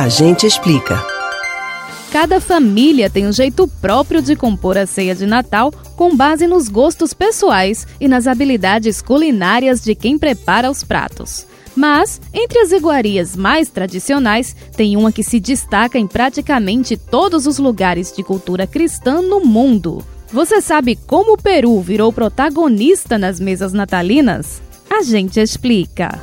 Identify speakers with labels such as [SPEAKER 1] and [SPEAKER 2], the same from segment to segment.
[SPEAKER 1] A gente explica.
[SPEAKER 2] Cada família tem um jeito próprio de compor a ceia de Natal com base nos gostos pessoais e nas habilidades culinárias de quem prepara os pratos. Mas, entre as iguarias mais tradicionais, tem uma que se destaca em praticamente todos os lugares de cultura cristã no mundo. Você sabe como o Peru virou protagonista nas mesas natalinas? A gente explica.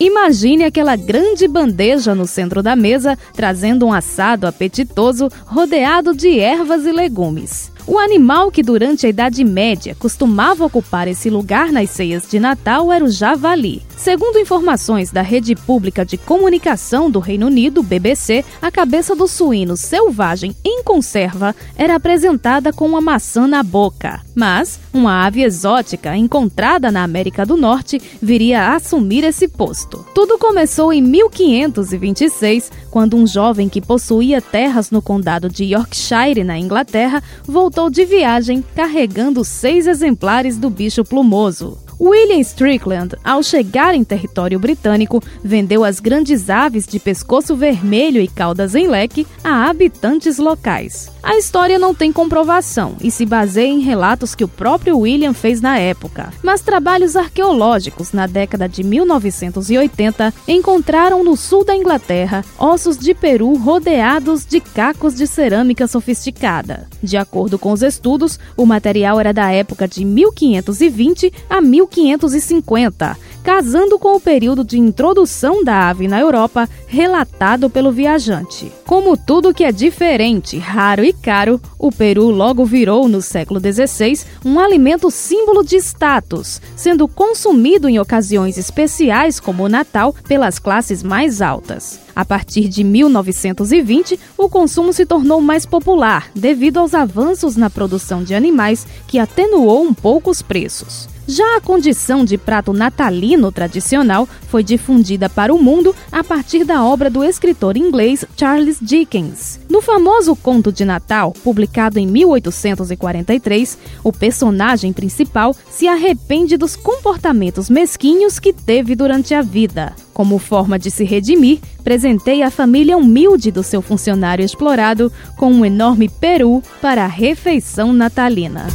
[SPEAKER 2] Imagine aquela grande bandeja no centro da mesa, trazendo um assado apetitoso rodeado de ervas e legumes. O animal que durante a Idade Média costumava ocupar esse lugar nas ceias de Natal era o javali. Segundo informações da Rede Pública de Comunicação do Reino Unido, BBC, a cabeça do suíno selvagem em conserva era apresentada com uma maçã na boca. Mas uma ave exótica encontrada na América do Norte viria a assumir esse posto. Tudo começou em 1526, quando um jovem que possuía terras no condado de Yorkshire, na Inglaterra, voltou de viagem carregando seis exemplares do bicho plumoso. William Strickland, ao chegar em território britânico, vendeu as grandes aves de pescoço vermelho e caudas em leque a habitantes locais. A história não tem comprovação e se baseia em relatos que o próprio William fez na época, mas trabalhos arqueológicos na década de 1980 encontraram no sul da Inglaterra ossos de peru rodeados de cacos de cerâmica sofisticada. De acordo com os estudos, o material era da época de 1520 a 1550 casando com o período de introdução da ave na Europa relatado pelo viajante. Como tudo que é diferente, raro e caro, o peru logo virou, no século XVI, um alimento símbolo de status, sendo consumido em ocasiões especiais como o Natal pelas classes mais altas. A partir de 1920, o consumo se tornou mais popular devido aos avanços na produção de animais que atenuou um pouco os preços. Já a condição de prato natalino tradicional foi difundida para o mundo a partir da obra do escritor inglês Charles Dickens. No famoso Conto de Natal, publicado em 1843, o personagem principal se arrepende dos comportamentos mesquinhos que teve durante a vida. Como forma de se redimir, presenteia a família humilde do seu funcionário explorado com um enorme peru para a refeição natalina.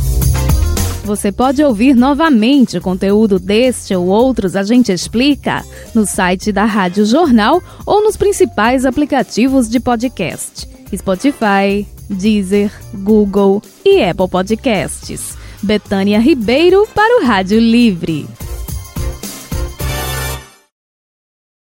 [SPEAKER 2] Você pode ouvir novamente o conteúdo deste ou outros A Gente Explica no site da Rádio Jornal ou nos principais aplicativos de podcast: Spotify, Deezer, Google e Apple Podcasts. Betânia Ribeiro para o Rádio Livre.